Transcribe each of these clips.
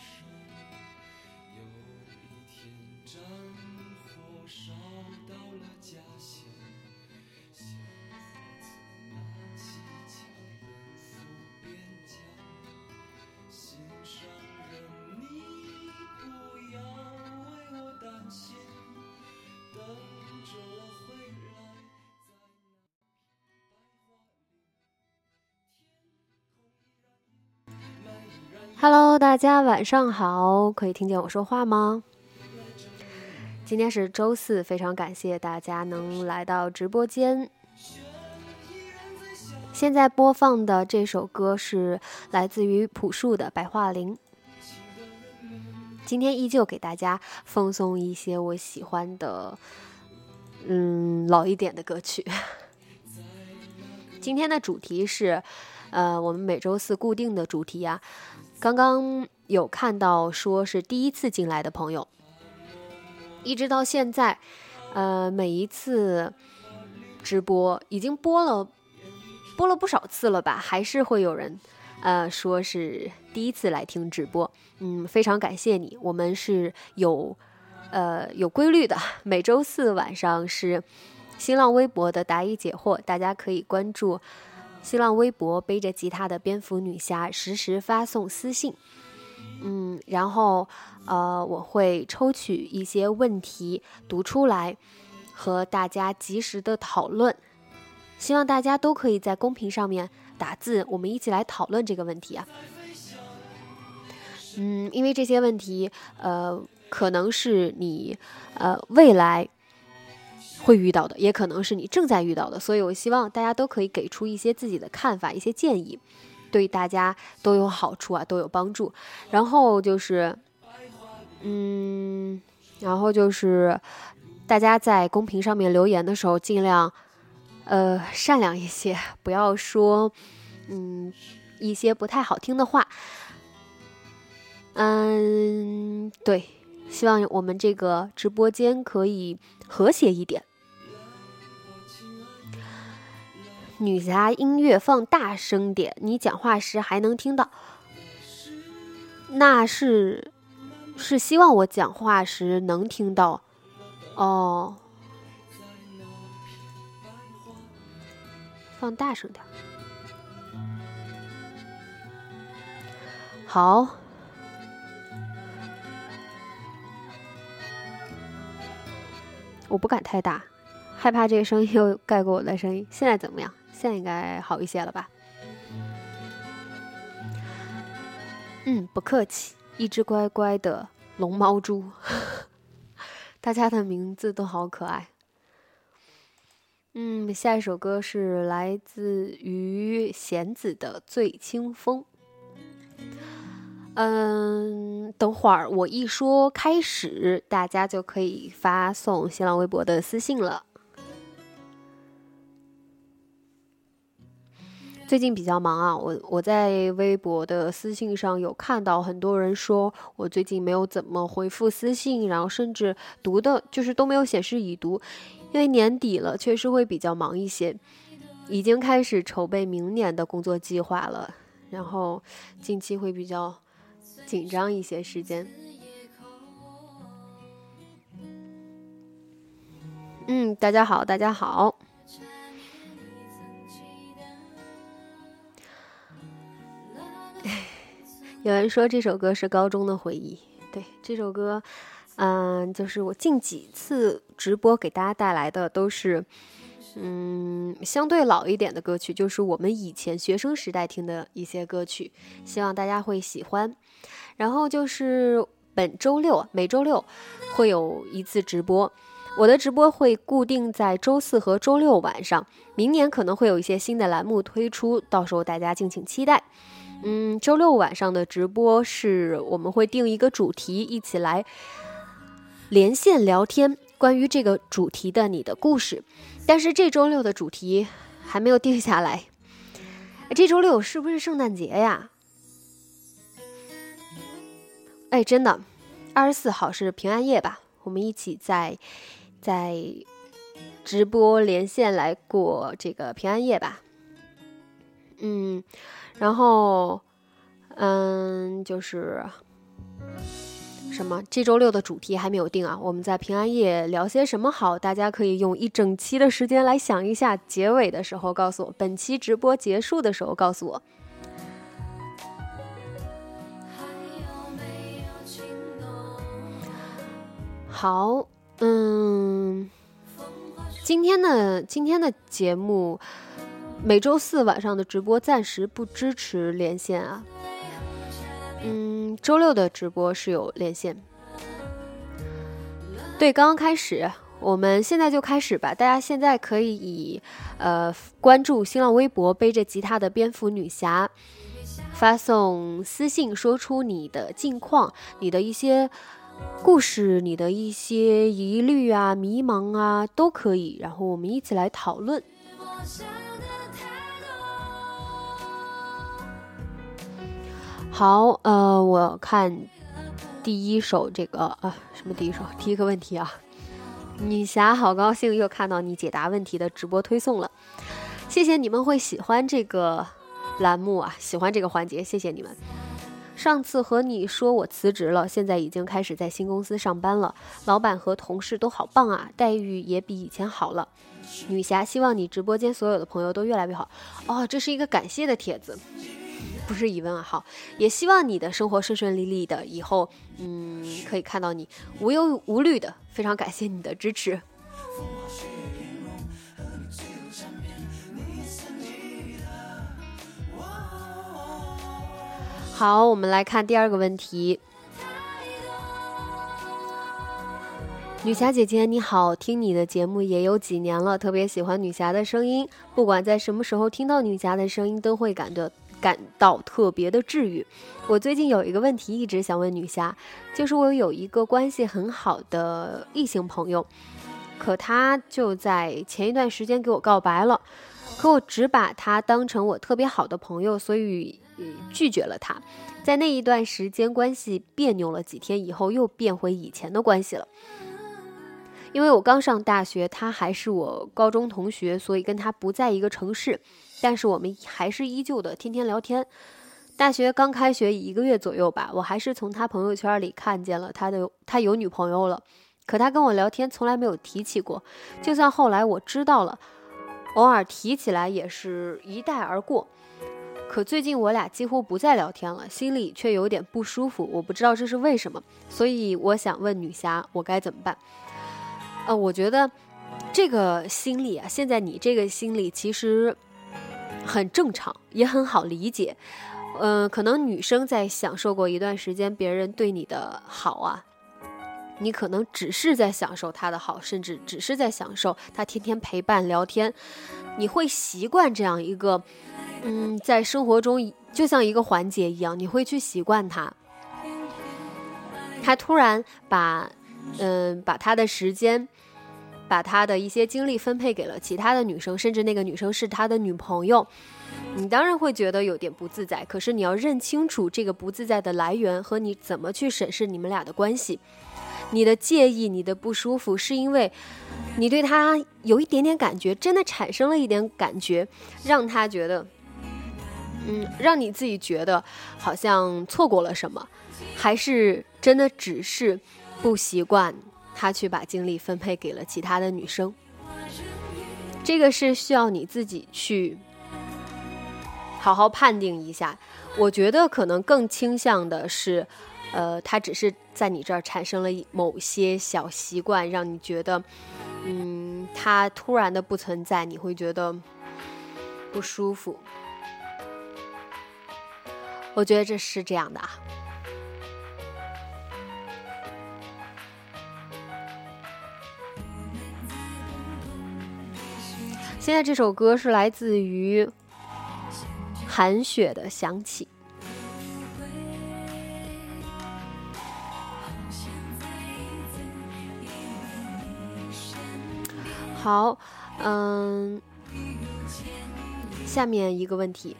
Shh. Hello，大家晚上好，可以听见我说话吗？今天是周四，非常感谢大家能来到直播间。现在播放的这首歌是来自于朴树的《白桦林》。今天依旧给大家奉送一些我喜欢的，嗯，老一点的歌曲。今天的主题是，呃，我们每周四固定的主题啊。刚刚有看到说是第一次进来的朋友，一直到现在，呃，每一次直播已经播了播了不少次了吧，还是会有人呃说是第一次来听直播，嗯，非常感谢你。我们是有呃有规律的，每周四晚上是新浪微博的答疑解惑，大家可以关注。新浪微博背着吉他的蝙蝠女侠实时发送私信，嗯，然后呃，我会抽取一些问题读出来，和大家及时的讨论。希望大家都可以在公屏上面打字，我们一起来讨论这个问题啊。嗯，因为这些问题，呃，可能是你呃未来。会遇到的，也可能是你正在遇到的，所以我希望大家都可以给出一些自己的看法、一些建议，对大家都有好处啊，都有帮助。然后就是，嗯，然后就是大家在公屏上面留言的时候，尽量呃善良一些，不要说嗯一些不太好听的话。嗯，对，希望我们这个直播间可以和谐一点。女侠音乐放大声点，你讲话时还能听到。那是，是希望我讲话时能听到。哦，放大声点。好，我不敢太大，害怕这个声音又盖过我的声音。现在怎么样？现在应该好一些了吧？嗯，不客气。一只乖乖的龙猫猪，大家的名字都好可爱。嗯，下一首歌是来自于弦子的《醉清风》。嗯，等会儿我一说开始，大家就可以发送新浪微博的私信了。最近比较忙啊，我我在微博的私信上有看到很多人说我最近没有怎么回复私信，然后甚至读的就是都没有显示已读，因为年底了，确实会比较忙一些，已经开始筹备明年的工作计划了，然后近期会比较紧张一些时间。嗯，大家好，大家好。有人说这首歌是高中的回忆，对这首歌，嗯，就是我近几次直播给大家带来的都是，嗯，相对老一点的歌曲，就是我们以前学生时代听的一些歌曲，希望大家会喜欢。然后就是本周六，每周六会有一次直播，我的直播会固定在周四和周六晚上，明年可能会有一些新的栏目推出，到时候大家敬请期待。嗯，周六晚上的直播是我们会定一个主题，一起来连线聊天，关于这个主题的你的故事。但是这周六的主题还没有定下来。这周六是不是圣诞节呀？哎，真的，二十四号是平安夜吧？我们一起在在直播连线来过这个平安夜吧。嗯。然后，嗯，就是什么？这周六的主题还没有定啊。我们在平安夜聊些什么好？大家可以用一整期的时间来想一下。结尾的时候告诉我，本期直播结束的时候告诉我。好，嗯，今天的今天的节目。每周四晚上的直播暂时不支持连线啊，嗯，周六的直播是有连线。对，刚刚开始，我们现在就开始吧。大家现在可以呃关注新浪微博“背着吉他的蝙蝠女侠”，发送私信，说出你的近况，你的一些故事，你的一些疑虑啊、迷茫啊，都可以。然后我们一起来讨论。好，呃，我看第一首这个啊，什么第一首？第一个问题啊，女侠好高兴又看到你解答问题的直播推送了，谢谢你们会喜欢这个栏目啊，喜欢这个环节，谢谢你们。上次和你说我辞职了，现在已经开始在新公司上班了，老板和同事都好棒啊，待遇也比以前好了。女侠希望你直播间所有的朋友都越来越好。哦，这是一个感谢的帖子。不是疑问啊，好，也希望你的生活顺顺利利的，以后嗯可以看到你无忧无虑的，非常感谢你的支持。好，我们来看第二个问题。女侠姐姐你好，听你的节目也有几年了，特别喜欢女侠的声音，不管在什么时候听到女侠的声音，都会感到。感到特别的治愈。我最近有一个问题一直想问女侠，就是我有一个关系很好的异性朋友，可他就在前一段时间给我告白了，可我只把他当成我特别好的朋友，所以拒绝了他。在那一段时间关系别扭了几天以后，又变回以前的关系了。因为我刚上大学，他还是我高中同学，所以跟他不在一个城市。但是我们还是依旧的天天聊天。大学刚开学一个月左右吧，我还是从他朋友圈里看见了他的他有女朋友了。可他跟我聊天从来没有提起过，就算后来我知道了，偶尔提起来也是一带而过。可最近我俩几乎不再聊天了，心里却有点不舒服，我不知道这是为什么。所以我想问女侠，我该怎么办？呃，我觉得这个心理啊，现在你这个心理其实。很正常，也很好理解。嗯，可能女生在享受过一段时间别人对你的好啊，你可能只是在享受他的好，甚至只是在享受他天天陪伴聊天，你会习惯这样一个，嗯，在生活中就像一个环节一样，你会去习惯他。他突然把，嗯，把他的时间。把他的一些精力分配给了其他的女生，甚至那个女生是他的女朋友，你当然会觉得有点不自在。可是你要认清楚这个不自在的来源和你怎么去审视你们俩的关系。你的介意、你的不舒服，是因为你对他有一点点感觉，真的产生了一点感觉，让他觉得，嗯，让你自己觉得好像错过了什么，还是真的只是不习惯。他去把精力分配给了其他的女生，这个是需要你自己去好好判定一下。我觉得可能更倾向的是，呃，他只是在你这儿产生了某些小习惯，让你觉得，嗯，他突然的不存在，你会觉得不舒服。我觉得这是这样的啊。现在这首歌是来自于韩雪的《想起》。好，嗯，下面一个问题，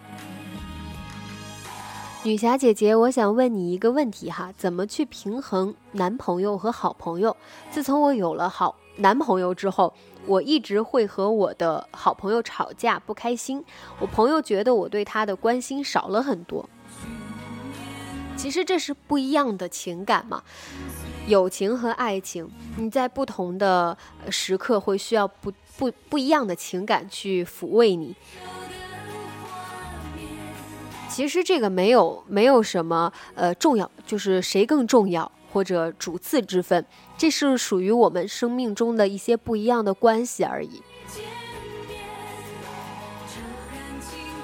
女侠姐姐，我想问你一个问题哈，怎么去平衡男朋友和好朋友？自从我有了好男朋友之后。我一直会和我的好朋友吵架，不开心。我朋友觉得我对他的关心少了很多。其实这是不一样的情感嘛，友情和爱情，你在不同的时刻会需要不不不一样的情感去抚慰你。其实这个没有没有什么呃重要，就是谁更重要。或者主次之分，这是属于我们生命中的一些不一样的关系而已。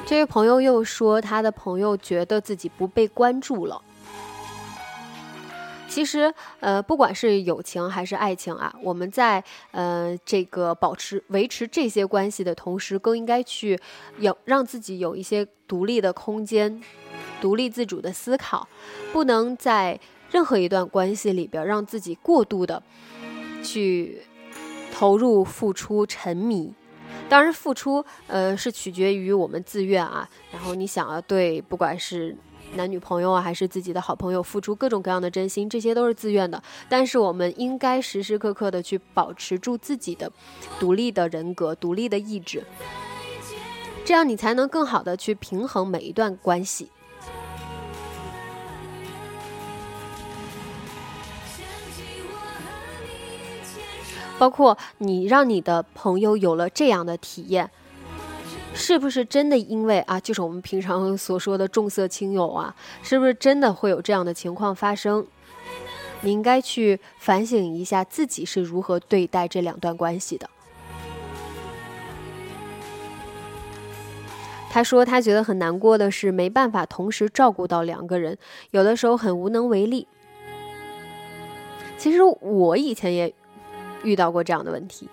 这位朋友又说，他的朋友觉得自己不被关注了，其实，呃，不管是友情还是爱情啊，我们在呃这个保持维持这些关系的同时，更应该去有让自己有一些独立的空间，独立自主的思考，不能在任何一段关系里边让自己过度的去投入、付出、沉迷。当然，付出呃是取决于我们自愿啊。然后你想要对，不管是男女朋友啊，还是自己的好朋友，付出各种各样的真心，这些都是自愿的。但是我们应该时时刻刻的去保持住自己的独立的人格、独立的意志，这样你才能更好的去平衡每一段关系。包括你让你的朋友有了这样的体验，是不是真的因为啊，就是我们平常所说的重色轻友啊，是不是真的会有这样的情况发生？你应该去反省一下自己是如何对待这两段关系的。他说他觉得很难过的是没办法同时照顾到两个人，有的时候很无能为力。其实我以前也。遇到过这样的问题，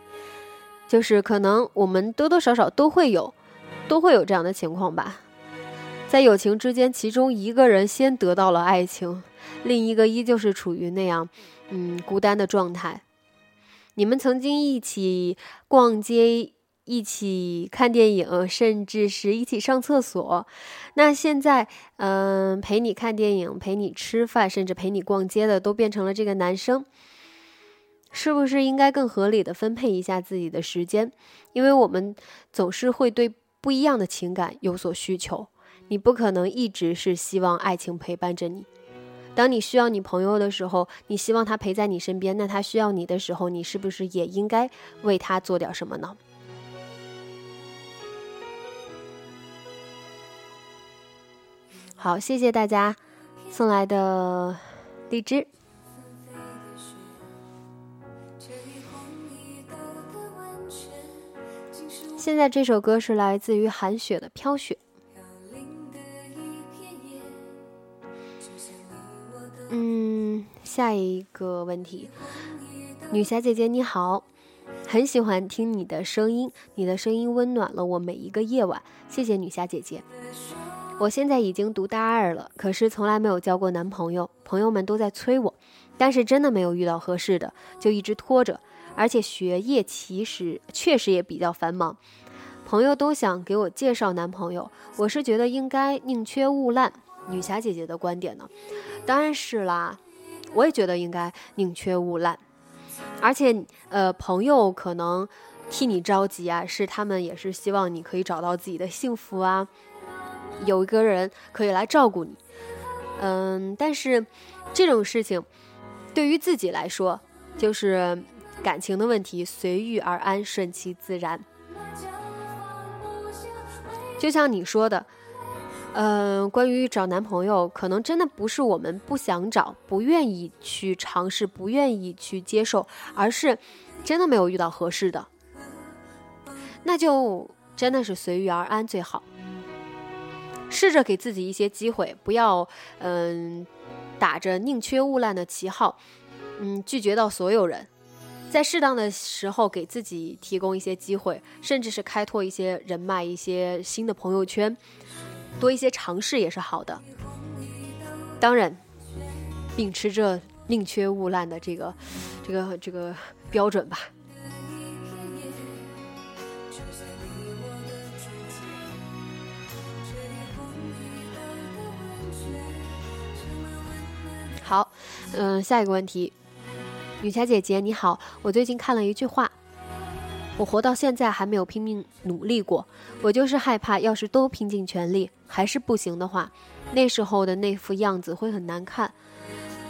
就是可能我们多多少少都会有，都会有这样的情况吧。在友情之间，其中一个人先得到了爱情，另一个依旧是处于那样，嗯，孤单的状态。你们曾经一起逛街，一起看电影，甚至是一起上厕所。那现在，嗯，陪你看电影、陪你吃饭，甚至陪你逛街的，都变成了这个男生。是不是应该更合理的分配一下自己的时间？因为我们总是会对不一样的情感有所需求。你不可能一直是希望爱情陪伴着你。当你需要你朋友的时候，你希望他陪在你身边。那他需要你的时候，你是不是也应该为他做点什么呢？好，谢谢大家送来的荔枝。现在这首歌是来自于韩雪的《飘雪》。嗯，下一个问题，女侠姐姐你好，很喜欢听你的声音，你的声音温暖了我每一个夜晚，谢谢女侠姐姐。我现在已经读大二了，可是从来没有交过男朋友，朋友们都在催我，但是真的没有遇到合适的，就一直拖着。而且学业其实确实也比较繁忙，朋友都想给我介绍男朋友，我是觉得应该宁缺毋滥。女侠姐姐的观点呢？当然是啦，我也觉得应该宁缺毋滥。而且呃，朋友可能替你着急啊，是他们也是希望你可以找到自己的幸福啊，有一个人可以来照顾你。嗯，但是这种事情对于自己来说就是。感情的问题，随遇而安，顺其自然。就像你说的，嗯，关于找男朋友，可能真的不是我们不想找、不愿意去尝试、不愿意去接受，而是真的没有遇到合适的。那就真的是随遇而安最好。试着给自己一些机会，不要嗯打着宁缺毋滥的旗号，嗯拒绝到所有人。在适当的时候给自己提供一些机会，甚至是开拓一些人脉、一些新的朋友圈，多一些尝试也是好的。当然，秉持着宁缺毋滥的这个、这个、这个标准吧。好，嗯，下一个问题。女侠姐姐你好，我最近看了一句话，我活到现在还没有拼命努力过，我就是害怕，要是都拼尽全力还是不行的话，那时候的那副样子会很难看。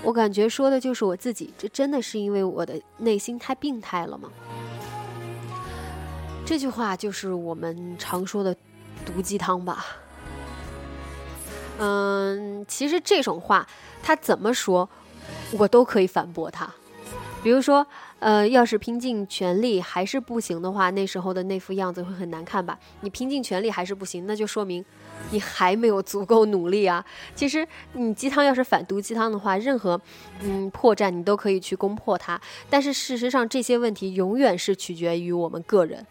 我感觉说的就是我自己，这真的是因为我的内心太病态了吗？这句话就是我们常说的毒鸡汤吧。嗯，其实这种话他怎么说，我都可以反驳他。比如说，呃，要是拼尽全力还是不行的话，那时候的那副样子会很难看吧？你拼尽全力还是不行，那就说明你还没有足够努力啊。其实你鸡汤要是反毒鸡汤的话，任何嗯破绽你都可以去攻破它。但是事实上，这些问题永远是取决于我们个人。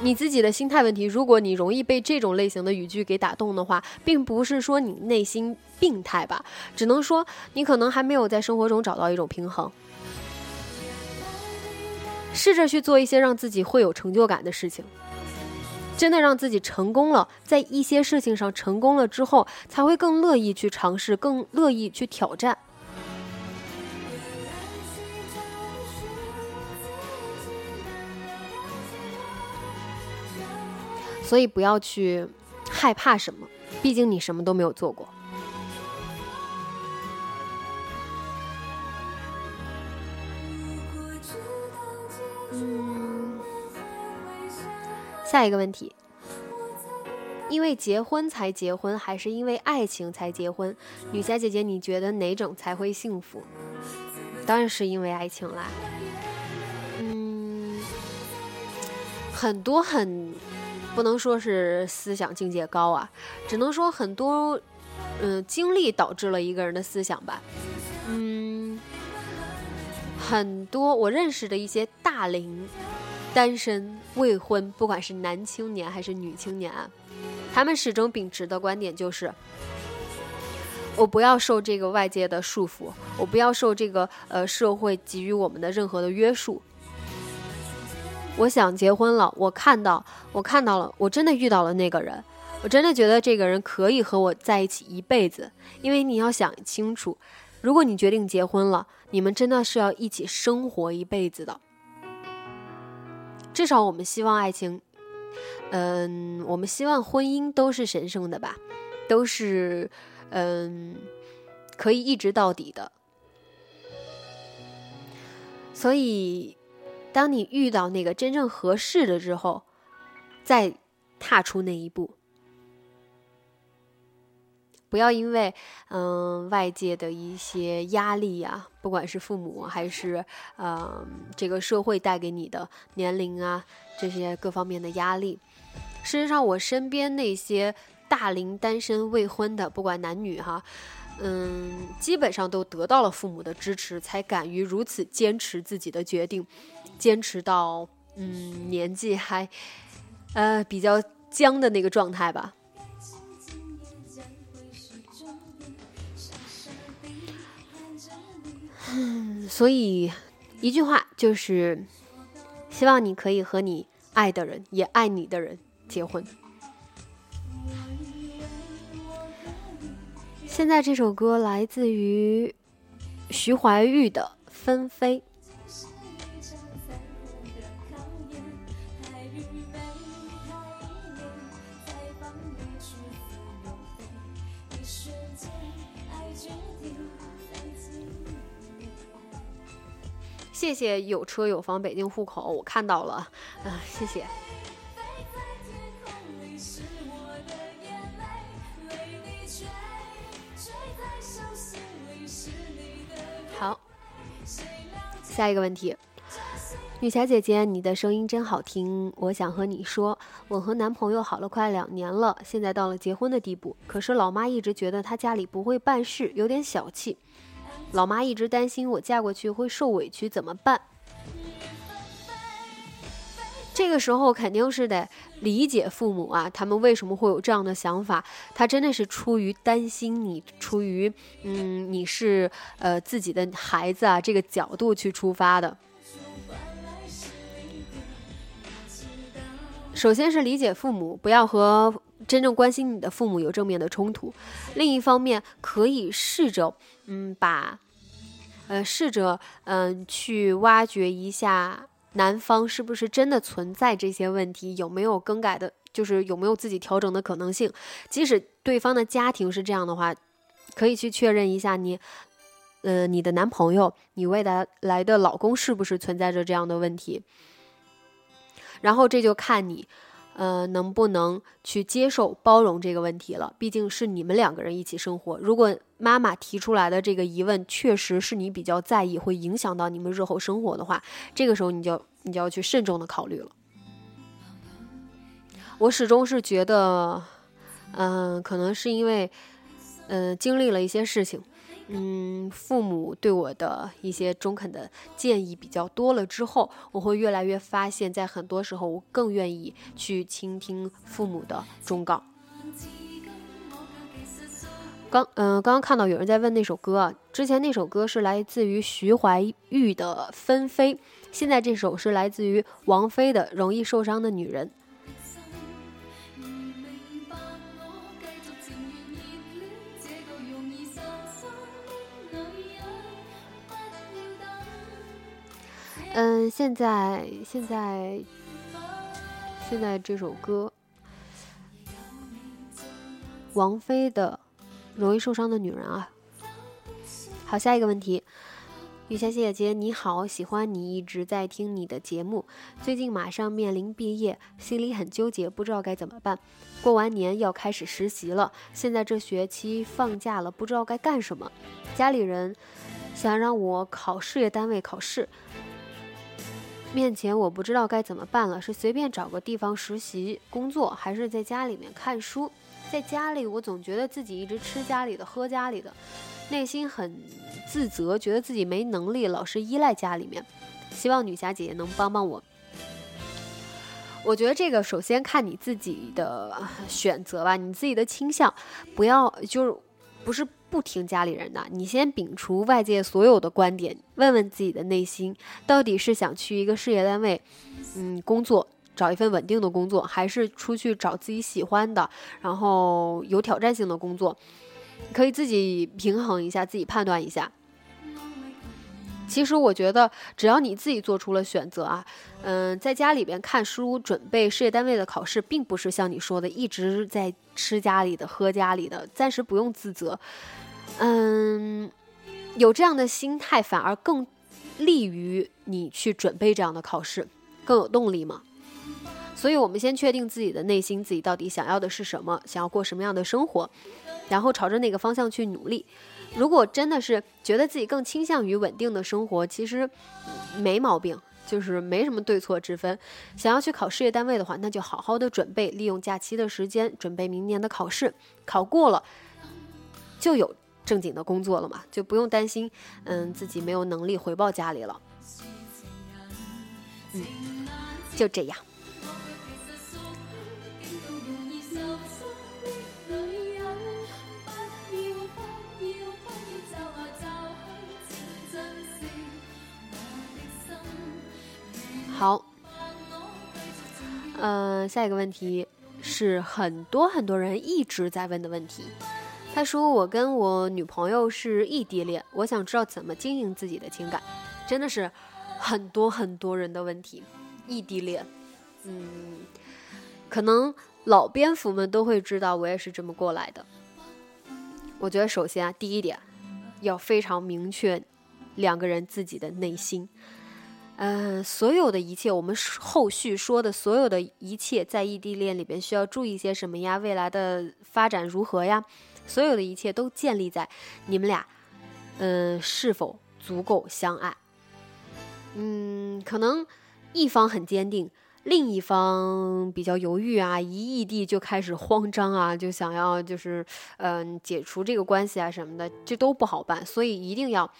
你自己的心态问题，如果你容易被这种类型的语句给打动的话，并不是说你内心病态吧，只能说你可能还没有在生活中找到一种平衡。试着去做一些让自己会有成就感的事情，真的让自己成功了，在一些事情上成功了之后，才会更乐意去尝试，更乐意去挑战。所以不要去害怕什么，毕竟你什么都没有做过。下一个问题，因为结婚才结婚，还是因为爱情才结婚？女侠姐姐，你觉得哪种才会幸福？当然是因为爱情啦。嗯，很多很。不能说是思想境界高啊，只能说很多，嗯，经历导致了一个人的思想吧。嗯，很多我认识的一些大龄单身未婚，不管是男青年还是女青年啊，他们始终秉持的观点就是：我不要受这个外界的束缚，我不要受这个呃社会给予我们的任何的约束。我想结婚了，我看到，我看到了，我真的遇到了那个人，我真的觉得这个人可以和我在一起一辈子。因为你要想清楚，如果你决定结婚了，你们真的是要一起生活一辈子的。至少我们希望爱情，嗯，我们希望婚姻都是神圣的吧，都是，嗯，可以一直到底的。所以。当你遇到那个真正合适的之后，再踏出那一步，不要因为嗯外界的一些压力呀，不管是父母还是嗯这个社会带给你的年龄啊这些各方面的压力。事实上，我身边那些大龄单身未婚的，不管男女哈，嗯，基本上都得到了父母的支持，才敢于如此坚持自己的决定。坚持到嗯年纪还呃比较僵的那个状态吧。嗯，所以一句话就是，希望你可以和你爱的人也爱你的人结婚。现在这首歌来自于徐怀钰的《纷飞》。谢谢有车有房北京户口，我看到了，啊，谢谢。好，下一个问题，女侠姐姐，你的声音真好听，我想和你说，我和男朋友好了快两年了，现在到了结婚的地步，可是老妈一直觉得他家里不会办事，有点小气。老妈一直担心我嫁过去会受委屈，怎么办？这个时候肯定是得理解父母啊，他们为什么会有这样的想法？他真的是出于担心你，出于嗯你是呃自己的孩子啊这个角度去出发的。首先是理解父母，不要和真正关心你的父母有正面的冲突。另一方面，可以试着嗯把。呃，试着嗯去挖掘一下男方是不是真的存在这些问题，有没有更改的，就是有没有自己调整的可能性。即使对方的家庭是这样的话，可以去确认一下你，呃，你的男朋友，你未来来的老公是不是存在着这样的问题。然后这就看你，呃，能不能去接受包容这个问题了？毕竟是你们两个人一起生活。如果妈妈提出来的这个疑问确实是你比较在意，会影响到你们日后生活的话，这个时候你就你就要去慎重的考虑了。我始终是觉得，嗯，可能是因为，嗯，经历了一些事情，嗯，父母对我的一些中肯的建议比较多了之后，我会越来越发现，在很多时候，我更愿意去倾听父母的忠告。刚，嗯，刚刚看到有人在问那首歌啊，之前那首歌是来自于徐怀钰的《纷飞》，现在这首是来自于王菲的《容易受伤的女人》。嗯，现在现在现在这首歌，王菲的《容易受伤的女人》啊。好，下一个问题，雨霞姐姐你好，喜欢你，一直在听你的节目。最近马上面临毕业，心里很纠结，不知道该怎么办。过完年要开始实习了，现在这学期放假了，不知道该干什么。家里人想让我考事业单位考试。面前我不知道该怎么办了，是随便找个地方实习工作，还是在家里面看书？在家里，我总觉得自己一直吃家里的，喝家里的，内心很自责，觉得自己没能力，老是依赖家里面。希望女侠姐姐能帮帮我。我觉得这个首先看你自己的选择吧，你自己的倾向，不要就是不是。不听家里人的，你先摒除外界所有的观点，问问自己的内心，到底是想去一个事业单位，嗯，工作，找一份稳定的工作，还是出去找自己喜欢的，然后有挑战性的工作，可以自己平衡一下，自己判断一下。其实我觉得，只要你自己做出了选择啊，嗯，在家里边看书，准备事业单位的考试，并不是像你说的一直在吃家里的、喝家里的，暂时不用自责。嗯，有这样的心态，反而更利于你去准备这样的考试，更有动力嘛。所以，我们先确定自己的内心，自己到底想要的是什么，想要过什么样的生活，然后朝着那个方向去努力。如果真的是觉得自己更倾向于稳定的生活，其实没毛病，就是没什么对错之分。想要去考事业单位的话，那就好好的准备，利用假期的时间准备明年的考试，考过了就有。正经的工作了嘛，就不用担心，嗯，自己没有能力回报家里了。嗯，就这样。好，嗯，下一个问题是很多很多人一直在问的问题。他说：“我跟我女朋友是异地恋，我想知道怎么经营自己的情感，真的是很多很多人的问题。异地恋，嗯，可能老蝙蝠们都会知道，我也是这么过来的。我觉得首先啊，第一点要非常明确两个人自己的内心，嗯，所有的一切，我们后续说的所有的一切，在异地恋里边需要注意些什么呀？未来的发展如何呀？”所有的一切都建立在你们俩，嗯，是否足够相爱。嗯，可能一方很坚定，另一方比较犹豫啊，一异地就开始慌张啊，就想要就是嗯解除这个关系啊什么的，这都不好办。所以一定要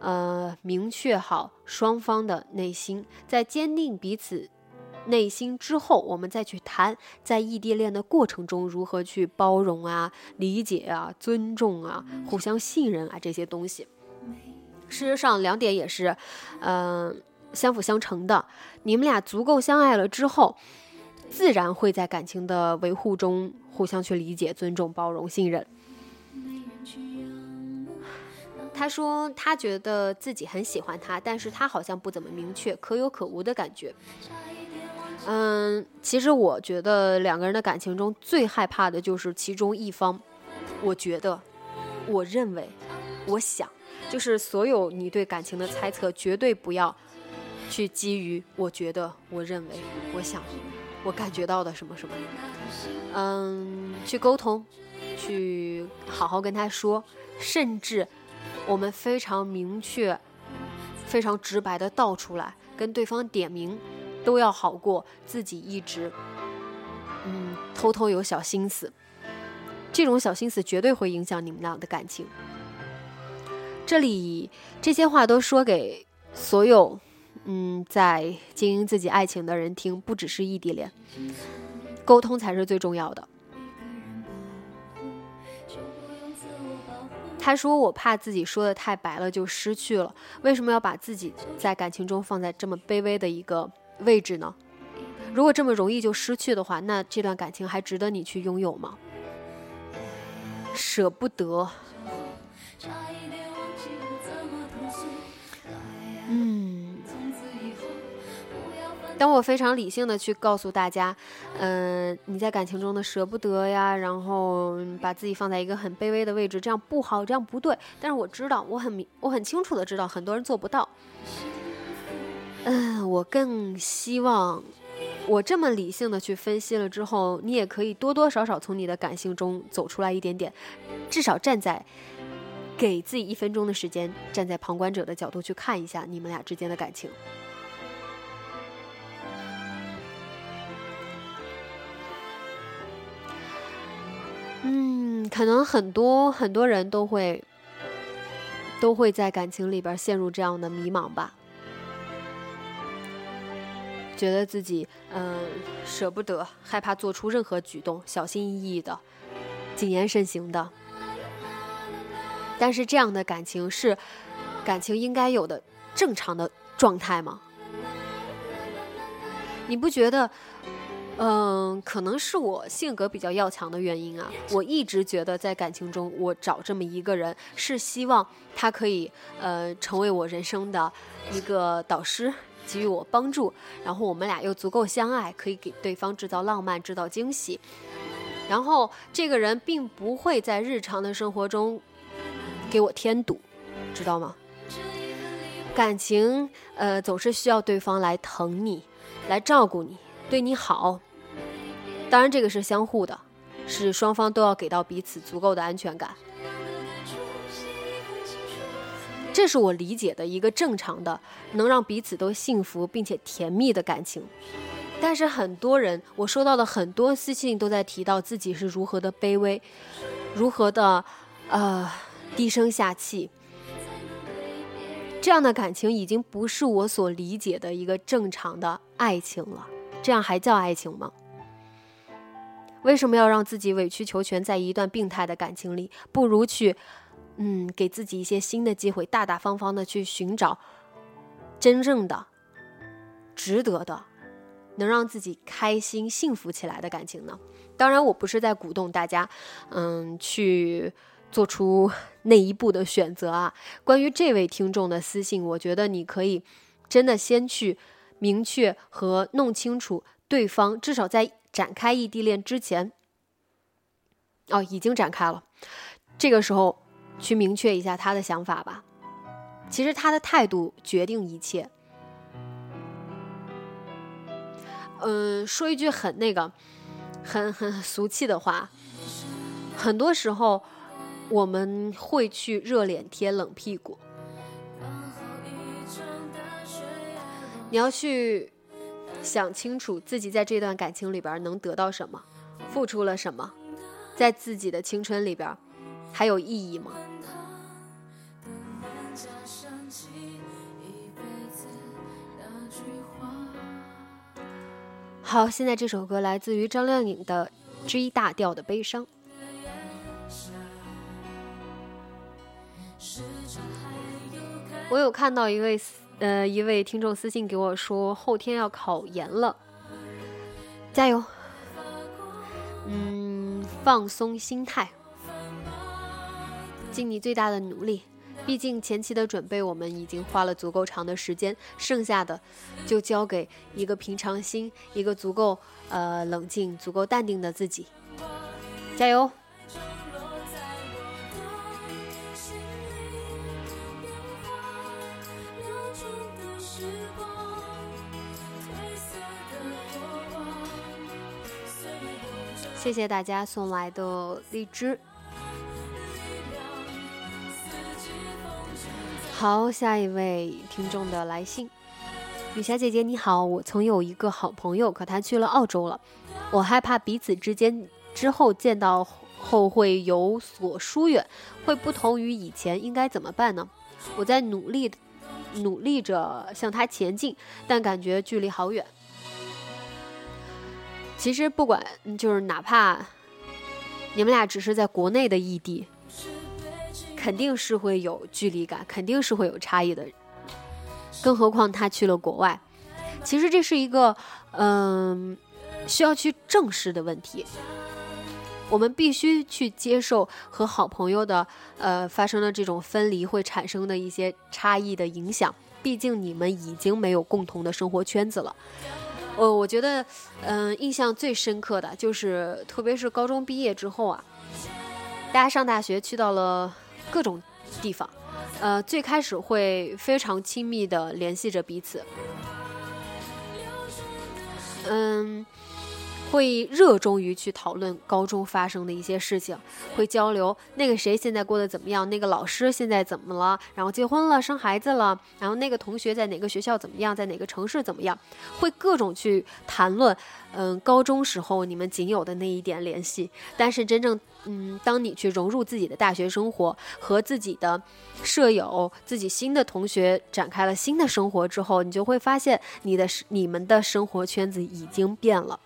呃明确好双方的内心，在坚定彼此。内心之后，我们再去谈，在异地恋的过程中如何去包容啊、理解啊、尊重啊、互相信任啊这些东西。事实上，两点也是，嗯，相辅相成的。你们俩足够相爱了之后，自然会在感情的维护中互相去理解、尊重、包容、信任。他说，他觉得自己很喜欢他，但是他好像不怎么明确，可有可无的感觉。嗯，其实我觉得两个人的感情中最害怕的就是其中一方。我觉得，我认为，我想，就是所有你对感情的猜测，绝对不要去基于我觉得、我认为、我想，我感觉到的什么什么，嗯，去沟通，去好好跟他说，甚至我们非常明确、非常直白的道出来，跟对方点名，都要好过自己一直，嗯，偷偷有小心思。这种小心思绝对会影响你们俩的感情。这里这些话都说给所有。嗯，在经营自己爱情的人听，不只是异地恋，沟通才是最重要的。他说：“我怕自己说的太白了就失去了，为什么要把自己在感情中放在这么卑微的一个位置呢？如果这么容易就失去的话，那这段感情还值得你去拥有吗？舍不得。”当我非常理性的去告诉大家，嗯，你在感情中的舍不得呀，然后把自己放在一个很卑微的位置，这样不好，这样不对。但是我知道，我很明，我很清楚的知道，很多人做不到。嗯，我更希望，我这么理性的去分析了之后，你也可以多多少少从你的感性中走出来一点点，至少站在，给自己一分钟的时间，站在旁观者的角度去看一下你们俩之间的感情。嗯，可能很多很多人都会都会在感情里边陷入这样的迷茫吧，觉得自己嗯舍不得，害怕做出任何举动，小心翼翼的，谨言慎行的。但是这样的感情是感情应该有的正常的状态吗？你不觉得？嗯，可能是我性格比较要强的原因啊。我一直觉得在感情中，我找这么一个人，是希望他可以呃成为我人生的一个导师，给予我帮助。然后我们俩又足够相爱，可以给对方制造浪漫、制造惊喜。然后这个人并不会在日常的生活中给我添堵，知道吗？感情呃总是需要对方来疼你，来照顾你，对你好。当然，这个是相互的，是双方都要给到彼此足够的安全感。这是我理解的一个正常的，能让彼此都幸福并且甜蜜的感情。但是很多人，我收到的很多私信都在提到自己是如何的卑微，如何的呃低声下气。这样的感情已经不是我所理解的一个正常的爱情了。这样还叫爱情吗？为什么要让自己委曲求全在一段病态的感情里？不如去，嗯，给自己一些新的机会，大大方方的去寻找真正的、值得的、能让自己开心、幸福起来的感情呢？当然，我不是在鼓动大家，嗯，去做出那一步的选择啊。关于这位听众的私信，我觉得你可以真的先去明确和弄清楚对方，至少在。展开异地恋之前，哦，已经展开了。这个时候去明确一下他的想法吧。其实他的态度决定一切。嗯，说一句很那个、很很俗气的话，很多时候我们会去热脸贴冷屁股。你要去。想清楚自己在这段感情里边能得到什么，付出了什么，在自己的青春里边还有意义吗？好，现在这首歌来自于张靓颖的《G 大调的悲伤》。我有看到一位。呃，一位听众私信给我说，后天要考研了，加油！嗯，放松心态，尽你最大的努力。毕竟前期的准备我们已经花了足够长的时间，剩下的就交给一个平常心、一个足够呃冷静、足够淡定的自己。加油！谢谢大家送来的荔枝。好，下一位听众的来信，女侠姐姐你好，我曾有一个好朋友，可他去了澳洲了，我害怕彼此之间之后见到后会有所疏远，会不同于以前，应该怎么办呢？我在努力努力着向他前进，但感觉距离好远。其实不管就是哪怕你们俩只是在国内的异地。肯定是会有距离感，肯定是会有差异的，更何况他去了国外。其实这是一个，嗯，需要去正视的问题。我们必须去接受和好朋友的，呃，发生的这种分离会产生的一些差异的影响。毕竟你们已经没有共同的生活圈子了。呃我觉得，嗯，印象最深刻的就是，特别是高中毕业之后啊，大家上大学去到了。各种地方，呃，最开始会非常亲密的联系着彼此，嗯。会热衷于去讨论高中发生的一些事情，会交流那个谁现在过得怎么样，那个老师现在怎么了，然后结婚了，生孩子了，然后那个同学在哪个学校怎么样，在哪个城市怎么样，会各种去谈论，嗯，高中时候你们仅有的那一点联系。但是真正，嗯，当你去融入自己的大学生活，和自己的舍友、自己新的同学展开了新的生活之后，你就会发现你的你们的生活圈子已经变了。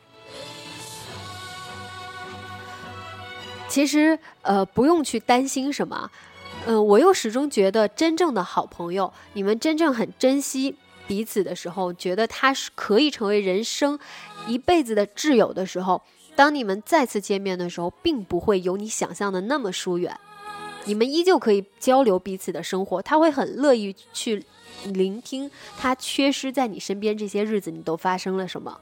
其实，呃，不用去担心什么，嗯，我又始终觉得，真正的好朋友，你们真正很珍惜彼此的时候，觉得他是可以成为人生一辈子的挚友的时候，当你们再次见面的时候，并不会有你想象的那么疏远，你们依旧可以交流彼此的生活，他会很乐意去聆听他缺失在你身边这些日子你都发生了什么。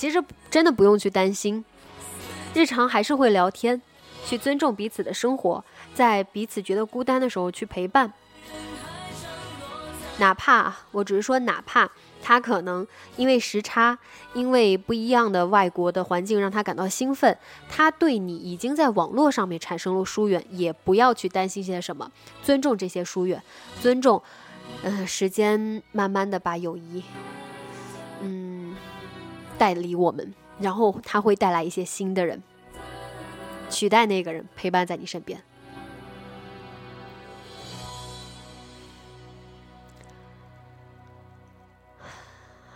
其实真的不用去担心，日常还是会聊天，去尊重彼此的生活，在彼此觉得孤单的时候去陪伴。哪怕我只是说，哪怕他可能因为时差，因为不一样的外国的环境让他感到兴奋，他对你已经在网络上面产生了疏远，也不要去担心些什么，尊重这些疏远，尊重，嗯，时间慢慢的把友谊，带离我们，然后他会带来一些新的人，取代那个人，陪伴在你身边。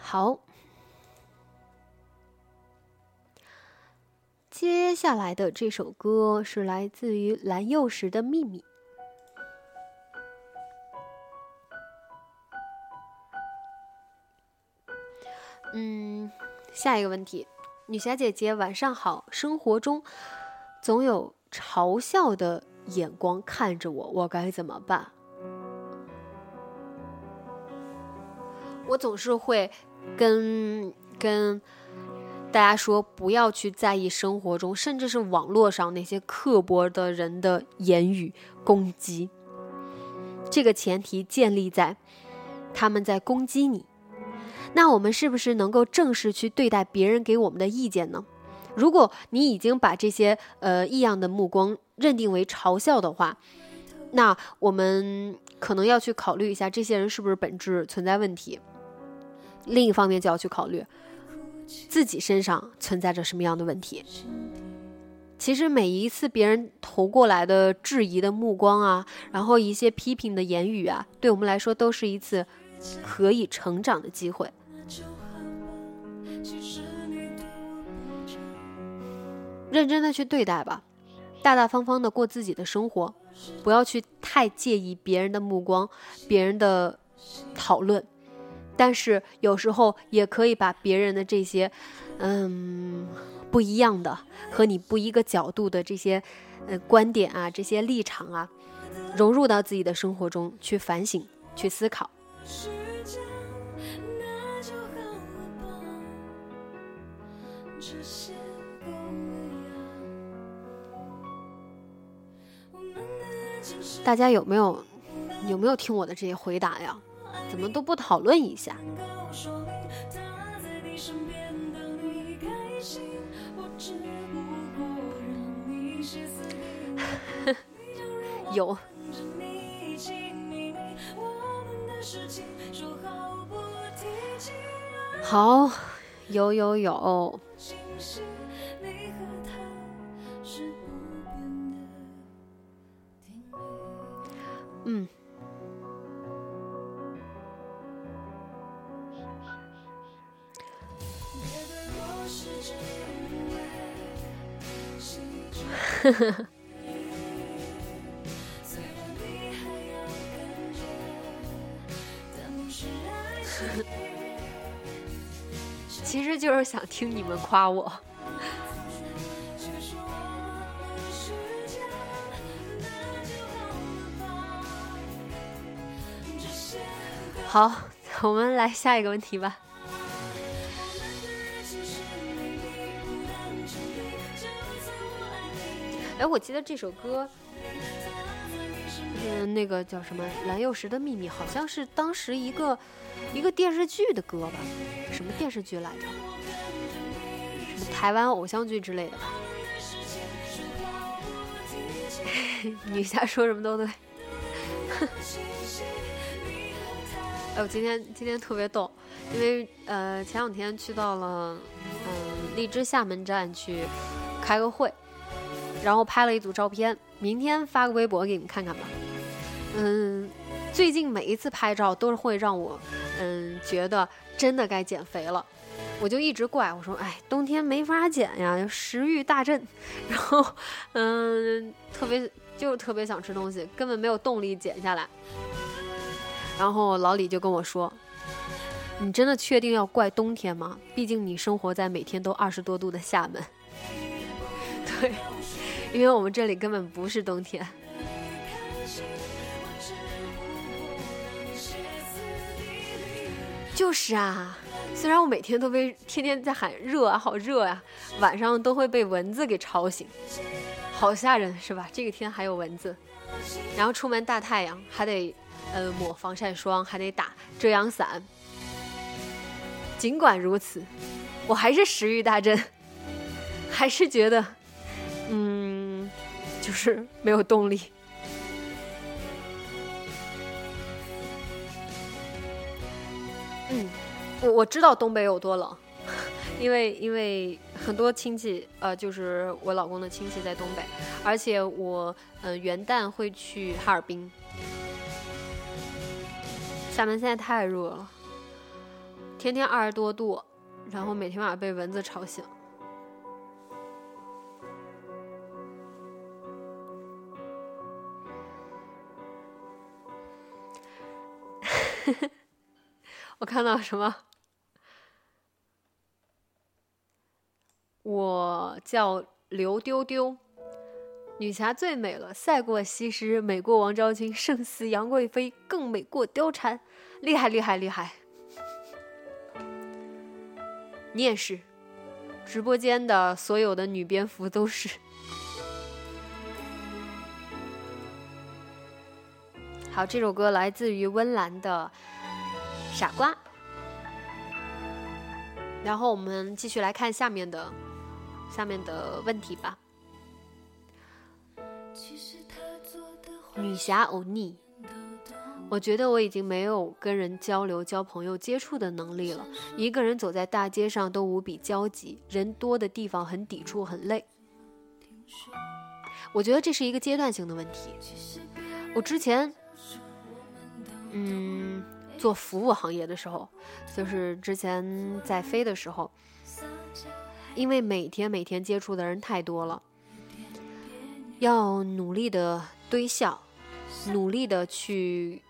好，接下来的这首歌是来自于蓝幼时的秘密。嗯。下一个问题，女侠姐姐晚上好。生活中总有嘲笑的眼光看着我，我该怎么办？我总是会跟跟大家说，不要去在意生活中，甚至是网络上那些刻薄的人的言语攻击。这个前提建立在他们在攻击你。那我们是不是能够正式去对待别人给我们的意见呢？如果你已经把这些呃异样的目光认定为嘲笑的话，那我们可能要去考虑一下，这些人是不是本质存在问题。另一方面，就要去考虑自己身上存在着什么样的问题。其实每一次别人投过来的质疑的目光啊，然后一些批评的言语啊，对我们来说都是一次可以成长的机会。认真的去对待吧，大大方方的过自己的生活，不要去太介意别人的目光、别人的讨论。但是有时候也可以把别人的这些，嗯，不一样的和你不一个角度的这些，呃，观点啊，这些立场啊，融入到自己的生活中去反省、去思考。大家有没有有没有听我的这些回答呀？怎么都不讨论一下？有。好，有有有。嗯。呵呵 其实就是想听你们夸我。好，我们来下一个问题吧。哎，我记得这首歌，嗯，那个叫什么《蓝又时的秘密》，好像是当时一个一个电视剧的歌吧？什么电视剧来着？什么台湾偶像剧之类的吧？女侠说什么都对。哎，我今天今天特别逗，因为呃前两天去到了嗯荔枝厦门站去开个会。然后拍了一组照片，明天发个微博给你们看看吧。嗯，最近每一次拍照都是会让我，嗯，觉得真的该减肥了。我就一直怪我说，哎，冬天没法减呀，食欲大振。然后，嗯，特别就是特别想吃东西，根本没有动力减下来。然后老李就跟我说，你真的确定要怪冬天吗？毕竟你生活在每天都二十多度的厦门。对。因为我们这里根本不是冬天，就是啊。虽然我每天都被天天在喊热啊，好热啊，晚上都会被蚊子给吵醒，好吓人是吧？这个天还有蚊子，然后出门大太阳还得呃抹防晒霜，还得打遮阳伞。尽管如此，我还是食欲大振，还是觉得。嗯，就是没有动力。我我知道东北有多冷，因为因为很多亲戚，呃，就是我老公的亲戚在东北，而且我呃元旦会去哈尔滨。厦门现在太热了，天天二十多度，然后每天晚上被蚊子吵醒。我看到什么？我叫刘丢丢，女侠最美了，赛过西施，美过王昭君，胜似杨贵妃，更美过貂蝉，厉害厉害厉害！你也是，直播间的所有的女蝙蝠都是。好，这首歌来自于温岚的《傻瓜》。然后我们继续来看下面的下面的问题吧。女侠欧尼，我觉得我已经没有跟人交流、交朋友、接触的能力了。一个人走在大街上都无比焦急，人多的地方很抵触、很累。我觉得这是一个阶段性的问题。我之前。嗯，做服务行业的时候，就是之前在飞的时候，因为每天每天接触的人太多了，要努力的堆笑，努力的去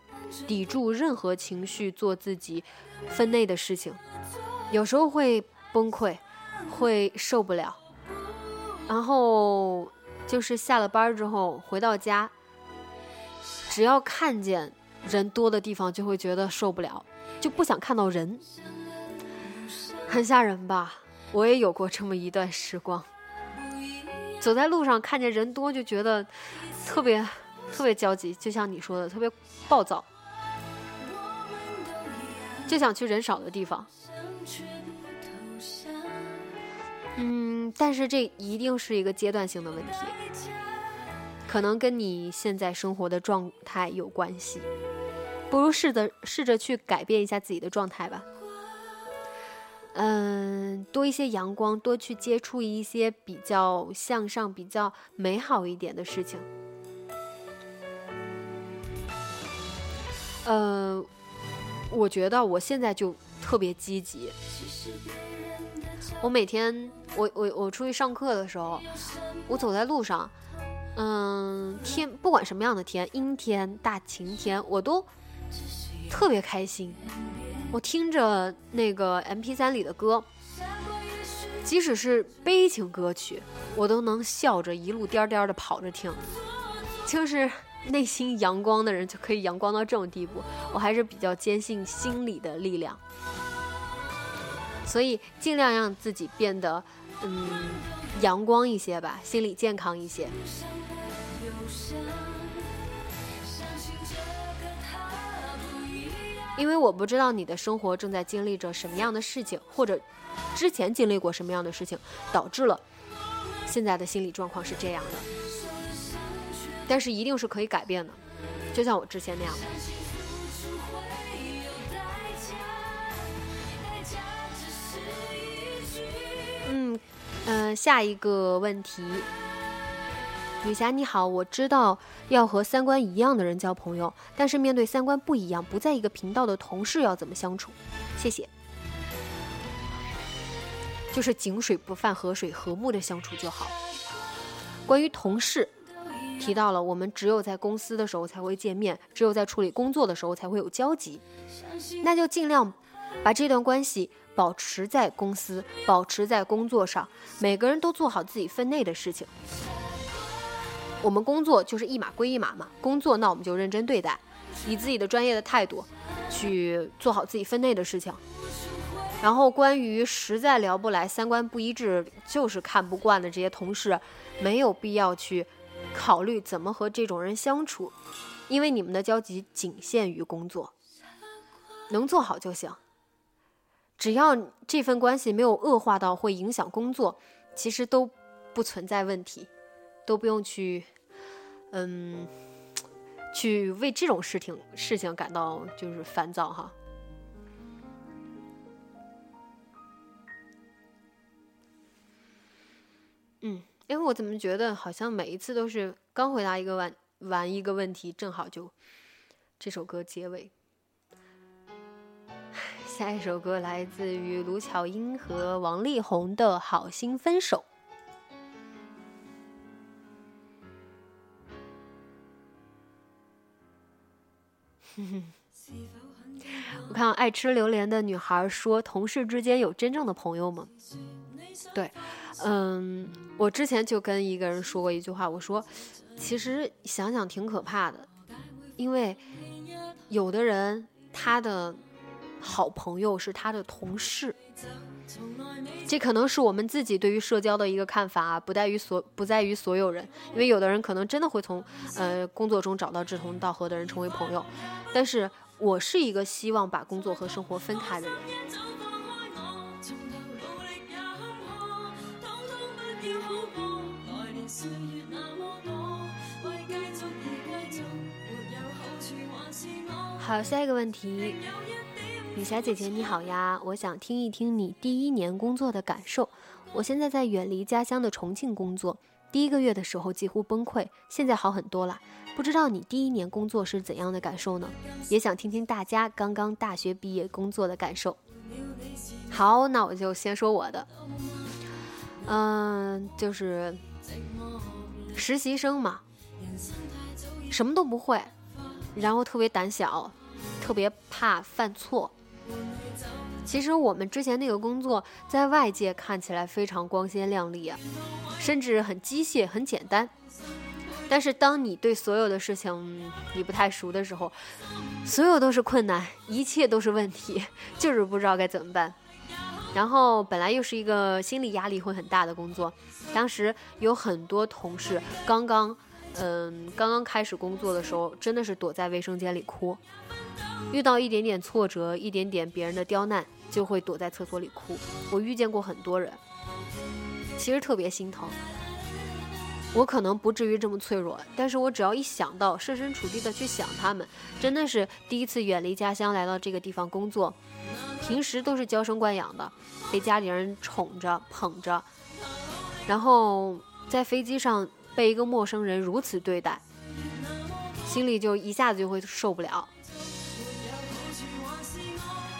抵住任何情绪，做自己分内的事情，有时候会崩溃，会受不了，然后就是下了班之后回到家，只要看见。人多的地方就会觉得受不了，就不想看到人，很吓人吧？我也有过这么一段时光，走在路上看见人多就觉得特别特别焦急，就像你说的特别暴躁，就想去人少的地方。嗯，但是这一定是一个阶段性的问题，可能跟你现在生活的状态有关系。不如试着试着去改变一下自己的状态吧。嗯，多一些阳光，多去接触一些比较向上、比较美好一点的事情。呃，我觉得我现在就特别积极。我每天，我我我出去上课的时候，我走在路上，嗯，天不管什么样的天，阴天、大晴天，我都特别开心。我听着那个 M P 三里的歌，即使是悲情歌曲，我都能笑着一路颠颠的跑着听。就是内心阳光的人就可以阳光到这种地步，我还是比较坚信心理的力量。所以尽量让自己变得嗯阳光一些吧，心理健康一些。因为我不知道你的生活正在经历着什么样的事情，或者之前经历过什么样的事情，导致了现在的心理状况是这样的。但是一定是可以改变的，就像我之前那样。嗯，呃，下一个问题。女侠你好，我知道要和三观一样的人交朋友，但是面对三观不一样、不在一个频道的同事要怎么相处？谢谢。就是井水不犯河水，和睦的相处就好。关于同事，提到了我们只有在公司的时候才会见面，只有在处理工作的时候才会有交集，那就尽量把这段关系保持在公司，保持在工作上，每个人都做好自己分内的事情。我们工作就是一码归一码嘛，工作那我们就认真对待，以自己的专业的态度去做好自己分内的事情。然后关于实在聊不来、三观不一致、就是看不惯的这些同事，没有必要去考虑怎么和这种人相处，因为你们的交集仅限于工作，能做好就行。只要这份关系没有恶化到会影响工作，其实都不存在问题，都不用去。嗯，去为这种事情事情感到就是烦躁哈。嗯，因为我怎么觉得好像每一次都是刚回答一个完完一个问题，正好就这首歌结尾。下一首歌来自于卢巧音和王力宏的《好心分手》。我看爱吃榴莲的女孩说：“同事之间有真正的朋友吗？”对，嗯，我之前就跟一个人说过一句话，我说：“其实想想挺可怕的，因为有的人他的好朋友是他的同事。”这可能是我们自己对于社交的一个看法，不在于所不在于所有人，因为有的人可能真的会从呃工作中找到志同道合的人成为朋友，但是我是一个希望把工作和生活分开的人。好，下一个问题。女侠姐姐你好呀，我想听一听你第一年工作的感受。我现在在远离家乡的重庆工作，第一个月的时候几乎崩溃，现在好很多了。不知道你第一年工作是怎样的感受呢？也想听听大家刚刚大学毕业工作的感受。好，那我就先说我的，嗯，就是实习生嘛，什么都不会，然后特别胆小，特别怕犯错。其实我们之前那个工作，在外界看起来非常光鲜亮丽啊，甚至很机械、很简单。但是当你对所有的事情你不太熟的时候，所有都是困难，一切都是问题，就是不知道该怎么办。然后本来又是一个心理压力会很大的工作，当时有很多同事刚刚，嗯，刚刚开始工作的时候，真的是躲在卫生间里哭。遇到一点点挫折，一点点别人的刁难，就会躲在厕所里哭。我遇见过很多人，其实特别心疼。我可能不至于这么脆弱，但是我只要一想到设身处地的去想他们，真的是第一次远离家乡来到这个地方工作，平时都是娇生惯养的，被家里人宠着捧着，然后在飞机上被一个陌生人如此对待，心里就一下子就会受不了。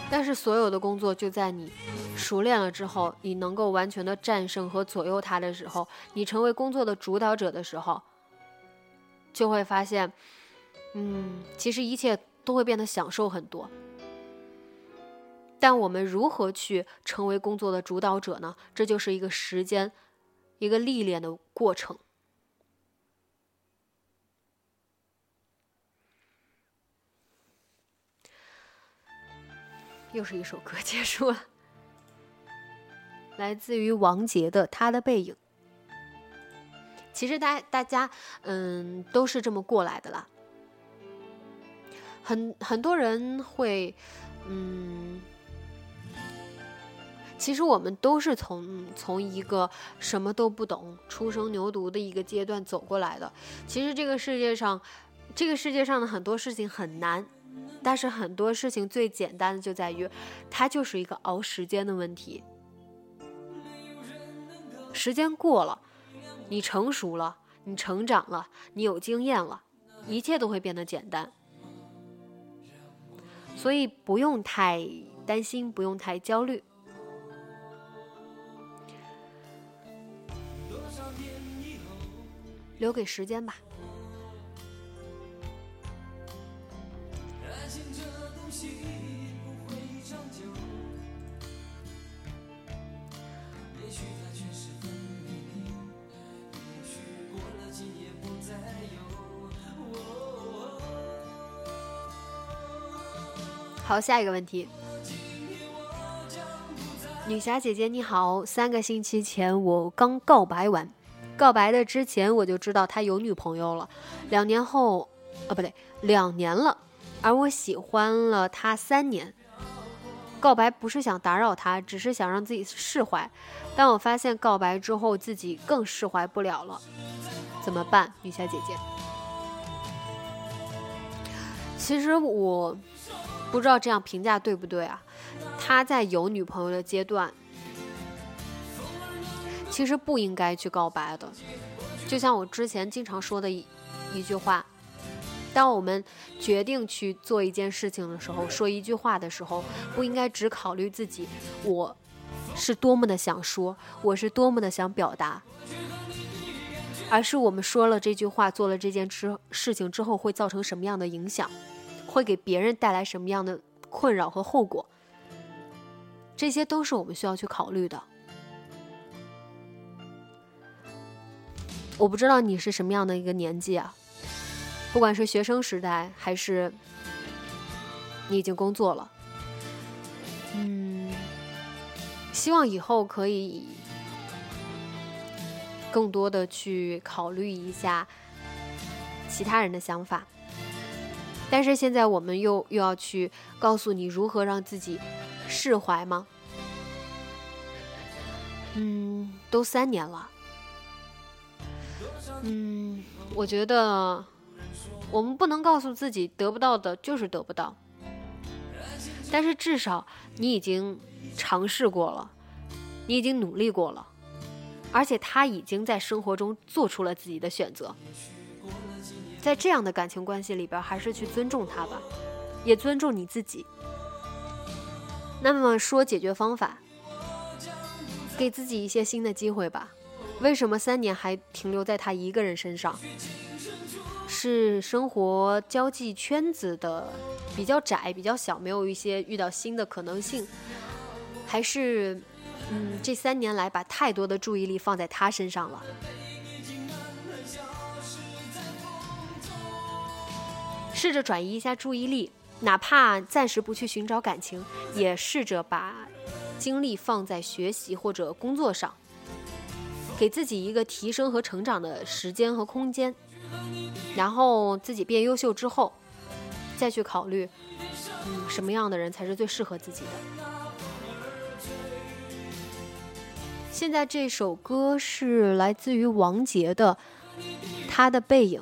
但是所有的工作就在你。熟练了之后，你能够完全的战胜和左右他的时候，你成为工作的主导者的时候，就会发现，嗯，其实一切都会变得享受很多。但我们如何去成为工作的主导者呢？这就是一个时间、一个历练的过程。又是一首歌结束了。来自于王杰的《他的背影》，其实大大家嗯都是这么过来的啦。很很多人会嗯，其实我们都是从从一个什么都不懂、初生牛犊的一个阶段走过来的。其实这个世界上，这个世界上的很多事情很难，但是很多事情最简单的就在于，它就是一个熬时间的问题。时间过了，你成熟了，你成长了，你有经验了，一切都会变得简单。所以不用太担心，不用太焦虑，留给时间吧。好，下一个问题，女侠姐姐你好。三个星期前我刚告白完，告白的之前我就知道他有女朋友了。两年后，啊不对，两年了，而我喜欢了他三年。告白不是想打扰他，只是想让自己释怀。但我发现告白之后自己更释怀不了了，怎么办？女侠姐姐，其实我。不知道这样评价对不对啊？他在有女朋友的阶段，其实不应该去告白的。就像我之前经常说的一一句话：，当我们决定去做一件事情的时候，说一句话的时候，不应该只考虑自己，我是多么的想说，我是多么的想表达，而是我们说了这句话，做了这件事事情之后会造成什么样的影响。会给别人带来什么样的困扰和后果？这些都是我们需要去考虑的。我不知道你是什么样的一个年纪啊，不管是学生时代还是你已经工作了，嗯，希望以后可以更多的去考虑一下其他人的想法。但是现在我们又又要去告诉你如何让自己释怀吗？嗯，都三年了。嗯，我觉得我们不能告诉自己得不到的就是得不到。但是至少你已经尝试过了，你已经努力过了，而且他已经在生活中做出了自己的选择。在这样的感情关系里边，还是去尊重他吧，也尊重你自己。那么说解决方法，给自己一些新的机会吧。为什么三年还停留在他一个人身上？是生活交际圈子的比较窄、比较小，没有一些遇到新的可能性？还是，嗯，这三年来把太多的注意力放在他身上了？试着转移一下注意力，哪怕暂时不去寻找感情，也试着把精力放在学习或者工作上，给自己一个提升和成长的时间和空间。然后自己变优秀之后，再去考虑，什么样的人才是最适合自己的。现在这首歌是来自于王杰的《他的背影》。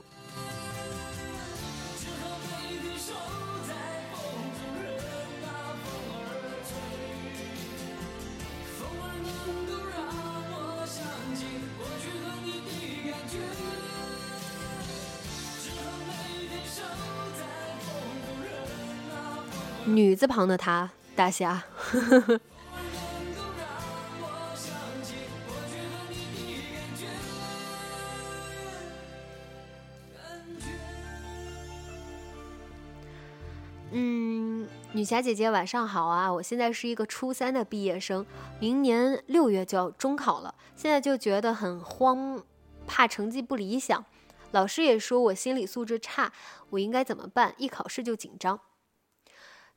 字旁的他，大侠。嗯，女侠姐姐晚上好啊！我现在是一个初三的毕业生，明年六月就要中考了，现在就觉得很慌，怕成绩不理想，老师也说我心理素质差，我应该怎么办？一考试就紧张。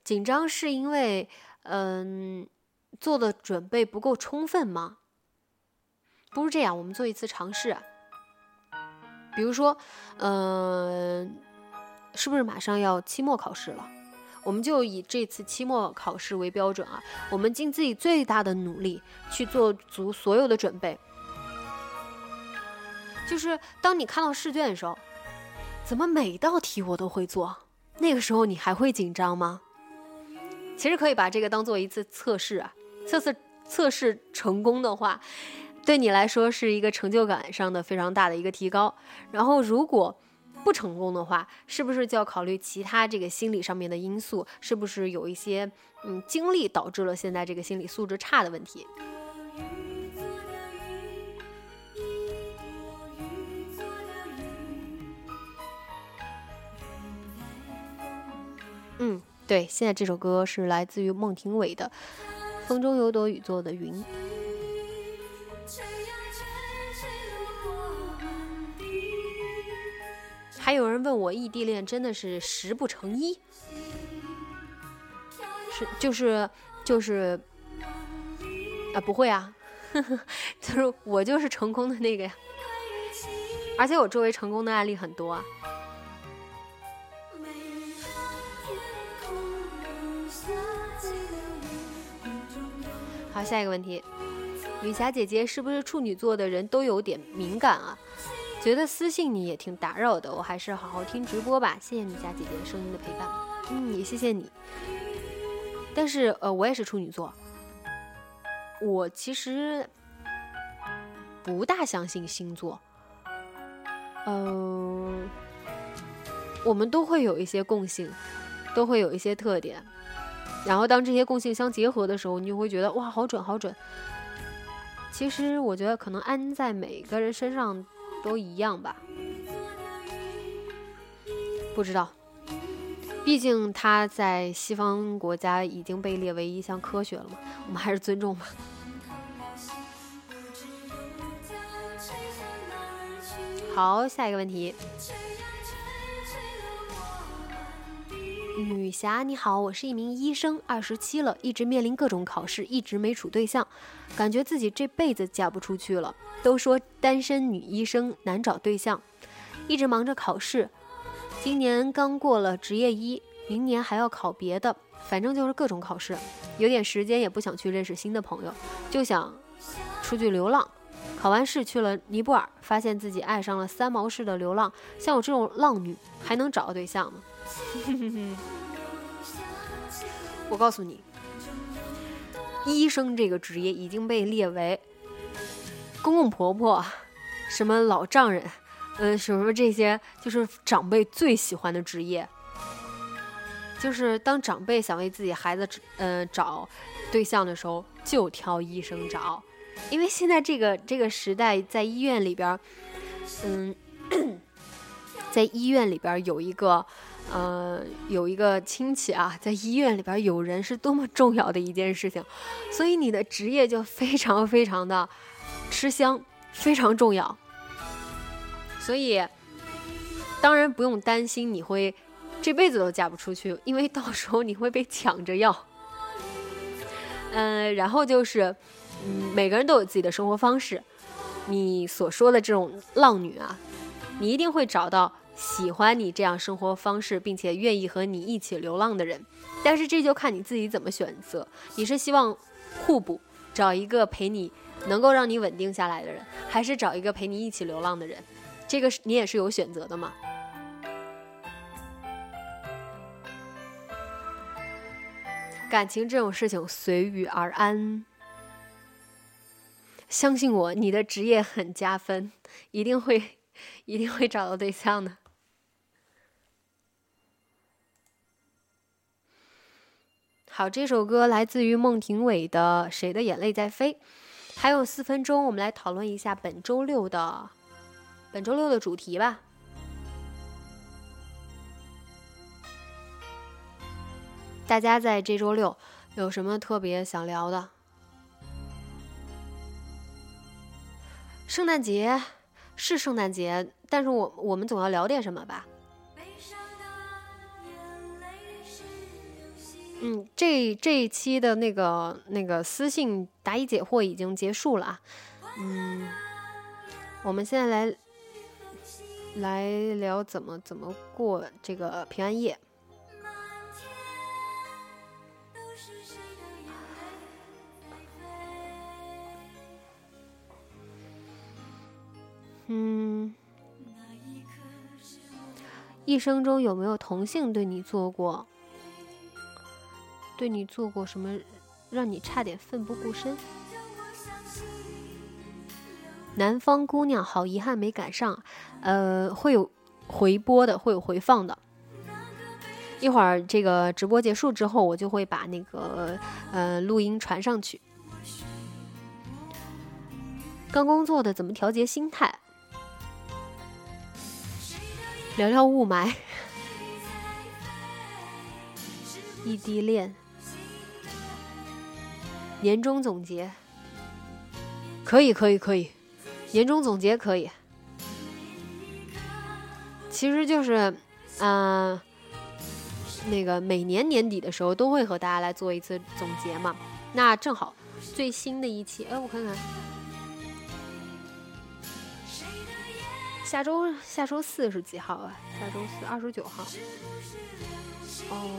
紧张是因为，嗯，做的准备不够充分吗？不如这样，我们做一次尝试。比如说，嗯，是不是马上要期末考试了？我们就以这次期末考试为标准啊，我们尽自己最大的努力去做足所有的准备。就是当你看到试卷的时候，怎么每道题我都会做？那个时候你还会紧张吗？其实可以把这个当做一次测试啊，测试测试成功的话，对你来说是一个成就感上的非常大的一个提高。然后如果不成功的话，是不是就要考虑其他这个心理上面的因素？是不是有一些嗯经历导致了现在这个心理素质差的问题？嗯。对，现在这首歌是来自于孟庭苇的《风中有朵雨做的云》。还有人问我，异地恋真的是十不成一？是，就是就是啊，不会啊，就是我就是成功的那个呀，而且我周围成功的案例很多啊。好，下一个问题，女侠姐姐是不是处女座的人都有点敏感啊？觉得私信你也挺打扰的，我还是好好听直播吧。谢谢女侠姐姐声音的陪伴，嗯，也谢谢你。但是呃，我也是处女座，我其实不大相信星座，嗯，我们都会有一些共性，都会有一些特点。然后当这些共性相结合的时候，你就会觉得哇，好准，好准。其实我觉得可能安在每个人身上都一样吧，不知道。毕竟它在西方国家已经被列为一项科学了嘛，我们还是尊重吧。好，下一个问题。女侠你好，我是一名医生，二十七了，一直面临各种考试，一直没处对象，感觉自己这辈子嫁不出去了。都说单身女医生难找对象，一直忙着考试，今年刚过了执业医，明年还要考别的，反正就是各种考试，有点时间也不想去认识新的朋友，就想出去流浪。考完试去了尼泊尔，发现自己爱上了三毛式的流浪。像我这种浪女，还能找到对象吗？我告诉你，医生这个职业已经被列为公公婆婆、什么老丈人、嗯什么这些，就是长辈最喜欢的职业。就是当长辈想为自己孩子嗯找对象的时候，就挑医生找，因为现在这个这个时代，在医院里边，嗯，在医院里边有一个。呃，有一个亲戚啊，在医院里边有人是多么重要的一件事情，所以你的职业就非常非常的吃香，非常重要。所以，当然不用担心你会这辈子都嫁不出去，因为到时候你会被抢着要。嗯，然后就是，嗯，每个人都有自己的生活方式，你所说的这种浪女啊，你一定会找到。喜欢你这样生活方式，并且愿意和你一起流浪的人，但是这就看你自己怎么选择。你是希望互补，找一个陪你能够让你稳定下来的人，还是找一个陪你一起流浪的人？这个是你也是有选择的嘛？感情这种事情随遇而安，相信我，你的职业很加分，一定会，一定会找到对象的。好，这首歌来自于孟庭苇的《谁的眼泪在飞》。还有四分钟，我们来讨论一下本周六的本周六的主题吧。大家在这周六有什么特别想聊的？圣诞节是圣诞节，但是我我们总要聊点什么吧？嗯，这这一期的那个那个私信答疑解惑已经结束了啊。嗯，我们现在来来聊怎么怎么过这个平安夜。嗯，一生中有没有同性对你做过？对你做过什么，让你差点奋不顾身？南方姑娘，好遗憾没赶上，呃，会有回播的，会有回放的。一会儿这个直播结束之后，我就会把那个呃录音传上去。刚工作的怎么调节心态？聊聊雾霾，异地恋。年终总结，可以可以可以，年终总结可以，其实就是，嗯，那个每年年底的时候都会和大家来做一次总结嘛。那正好最新的一期，哎，我看看，下周下周四是几号啊？下周四二十九号。哦。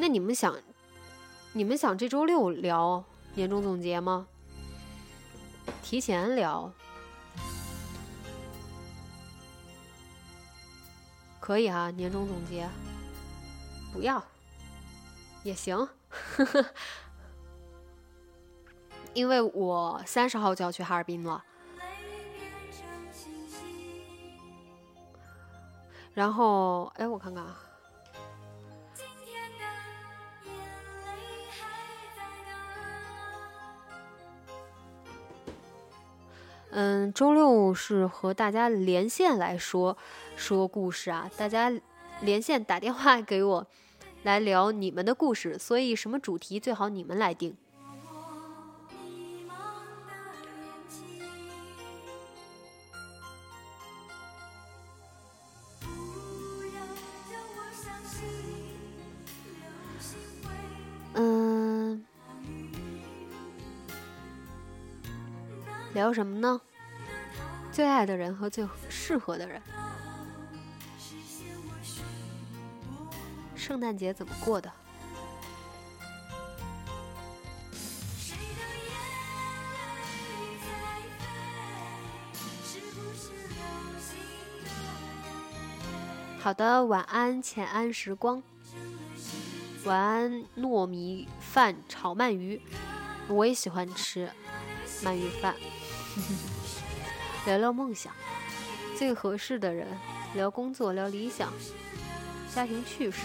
那你们想，你们想这周六聊年终总结吗？提前聊，可以哈，年终总结，不要也行，因为我三十号就要去哈尔滨了，然后，哎，我看看啊。嗯，周六是和大家连线来说说故事啊，大家连线打电话给我，来聊你们的故事，所以什么主题最好你们来定。聊什么呢？最爱的人和最适合的人。圣诞节怎么过的？好的，晚安，浅安时光。晚安，糯米饭炒鳗鱼，我也喜欢吃鳗鱼饭。聊聊梦想，最合适的人聊工作，聊理想，家庭趣事，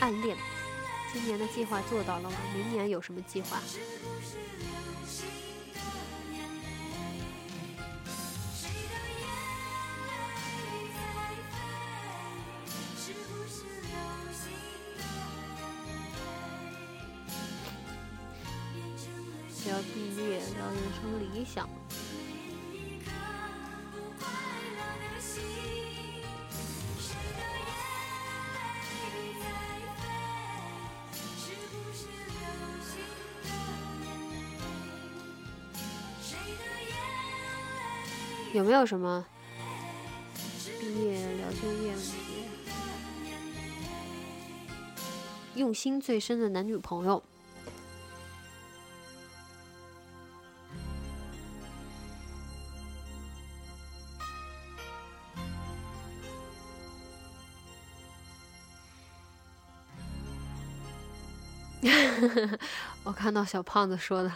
暗恋。今年的计划做到了吗？明年有什么计划？想。有没有什么毕业聊就业问题？用心最深的男女朋友。我看到小胖子说的。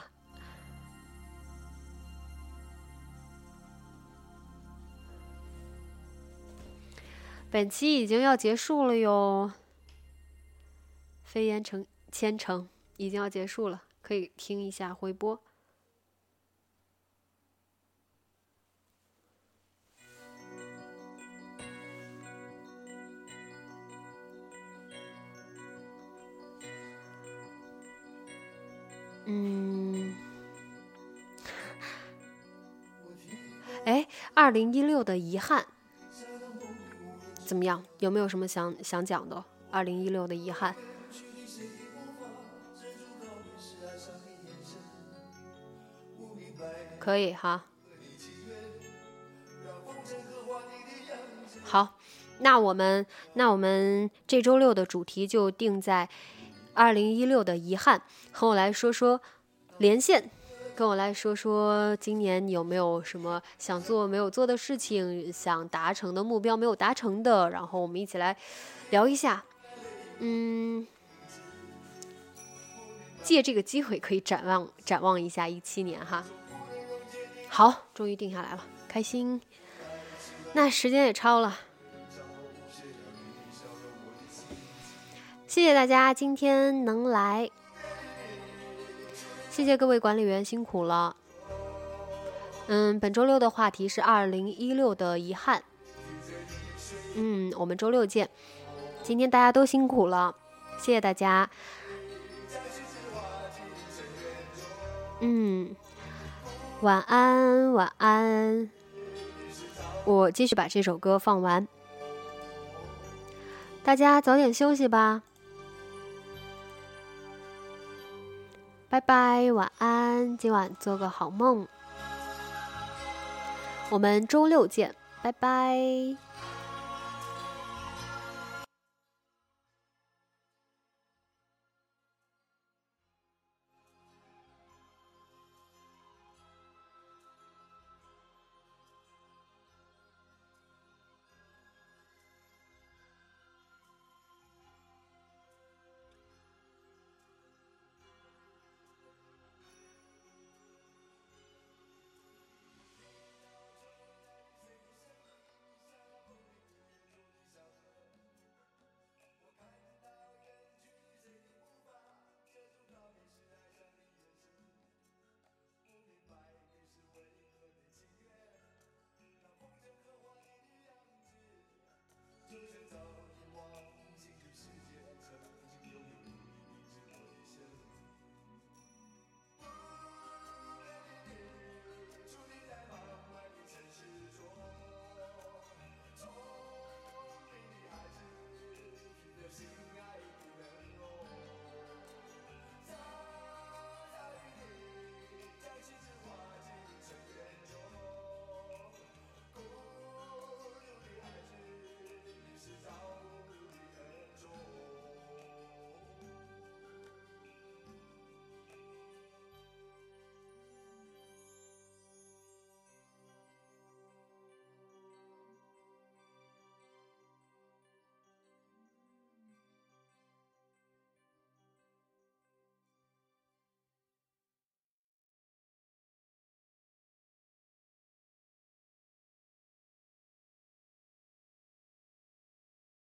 本期已经要结束了哟，飞檐成千城已经要结束了，可以听一下回播。嗯，哎，二零一六的遗憾。怎么样？有没有什么想想讲的？二零一六的遗憾，可以哈。好，那我们那我们这周六的主题就定在二零一六的遗憾，和我来说说连线。跟我来说说，今年你有没有什么想做没有做的事情，想达成的目标没有达成的？然后我们一起来聊一下。嗯，借这个机会可以展望展望一下一七年哈。好，终于定下来了，开心。那时间也超了，谢谢大家今天能来。谢谢各位管理员辛苦了。嗯，本周六的话题是二零一六的遗憾。嗯，我们周六见。今天大家都辛苦了，谢谢大家。嗯，晚安，晚安。我继续把这首歌放完，大家早点休息吧。拜拜，晚安，今晚做个好梦。我们周六见，拜拜。